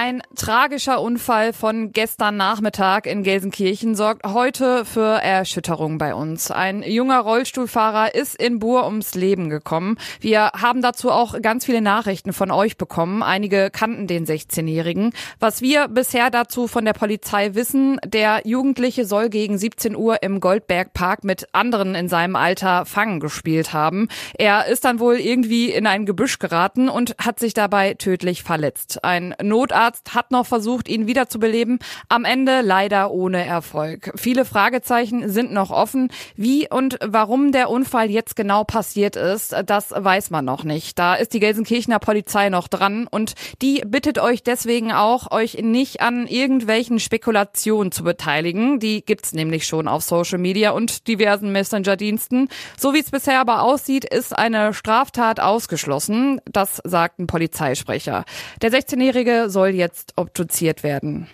Ein tragischer Unfall von gestern Nachmittag in Gelsenkirchen sorgt heute für Erschütterung bei uns. Ein junger Rollstuhlfahrer ist in Bur ums Leben gekommen. Wir haben dazu auch ganz viele Nachrichten von euch bekommen. Einige kannten den 16-Jährigen. Was wir bisher dazu von der Polizei wissen, der Jugendliche soll gegen 17 Uhr im Goldbergpark mit anderen in seinem Alter Fangen gespielt haben. Er ist dann wohl irgendwie in ein Gebüsch geraten und hat sich dabei tödlich verletzt. Ein Notarzt Arzt hat noch versucht, ihn wiederzubeleben, am Ende leider ohne Erfolg. Viele Fragezeichen sind noch offen. Wie und warum der Unfall jetzt genau passiert ist, das weiß man noch nicht. Da ist die Gelsenkirchener Polizei noch dran und die bittet euch deswegen auch, euch nicht an irgendwelchen Spekulationen zu beteiligen. Die gibt's nämlich schon auf Social Media und diversen Messenger-Diensten. So wie es bisher aber aussieht, ist eine Straftat ausgeschlossen. Das sagt ein Polizeisprecher. Der 16-Jährige soll jetzt obduziert werden.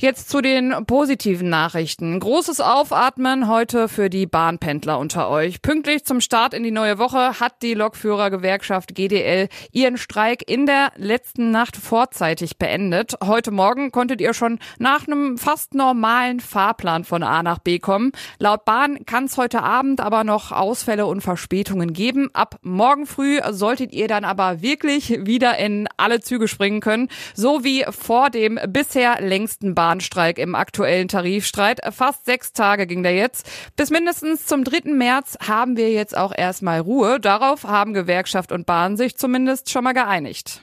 Jetzt zu den positiven Nachrichten. Großes Aufatmen heute für die Bahnpendler unter euch. Pünktlich zum Start in die neue Woche hat die Lokführergewerkschaft GDL ihren Streik in der letzten Nacht vorzeitig beendet. Heute Morgen konntet ihr schon nach einem fast normalen Fahrplan von A nach B kommen. Laut Bahn kann es heute Abend aber noch Ausfälle und Verspätungen geben. Ab morgen früh solltet ihr dann aber wirklich wieder in alle Züge springen können, so wie vor dem bisher längsten Bahn Bahnstreik im aktuellen Tarifstreit. Fast sechs Tage ging der jetzt. Bis mindestens zum 3. März haben wir jetzt auch erstmal Ruhe. Darauf haben Gewerkschaft und Bahn sich zumindest schon mal geeinigt.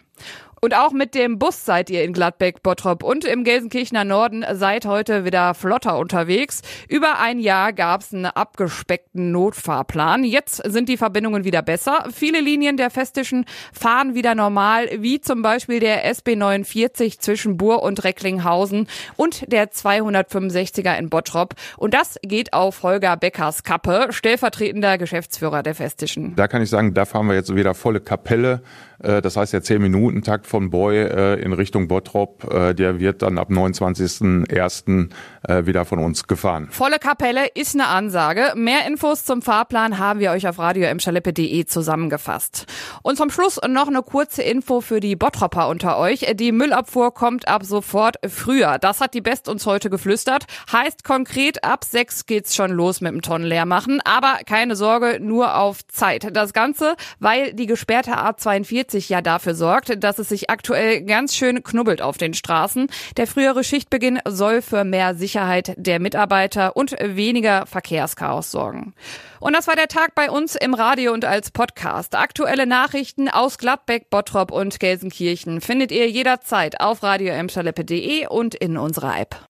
Und auch mit dem Bus seid ihr in Gladbeck, Bottrop und im Gelsenkirchener Norden seid heute wieder flotter unterwegs. Über ein Jahr gab es einen abgespeckten Notfahrplan. Jetzt sind die Verbindungen wieder besser. Viele Linien der Festischen fahren wieder normal, wie zum Beispiel der SB 49 zwischen Bur und Recklinghausen und der 265er in Bottrop. Und das geht auf Holger Beckers Kappe, stellvertretender Geschäftsführer der Festischen. Da kann ich sagen, da fahren wir jetzt wieder volle Kapelle. Äh, das heißt, der 10-Minuten-Takt von Boy äh, in Richtung Bottrop, äh, der wird dann ab 29.01. wieder von uns gefahren. Volle Kapelle ist eine Ansage. Mehr Infos zum Fahrplan haben wir euch auf radioemschaleppe.de zusammengefasst. Und zum Schluss noch eine kurze Info für die Bottropper unter euch. Die Müllabfuhr kommt ab sofort früher. Das hat die Best uns heute geflüstert. Heißt konkret, ab sechs geht's schon los mit dem Tonnen leer machen. Aber keine Sorge, nur auf Zeit. Das Ganze, weil die gesperrte A42 40 ja dafür sorgt, dass es sich aktuell ganz schön knubbelt auf den Straßen. Der frühere Schichtbeginn soll für mehr Sicherheit der Mitarbeiter und weniger Verkehrschaos sorgen. Und das war der Tag bei uns im Radio und als Podcast. Aktuelle Nachrichten aus Gladbeck, Bottrop und Gelsenkirchen findet ihr jederzeit auf radio und in unserer App.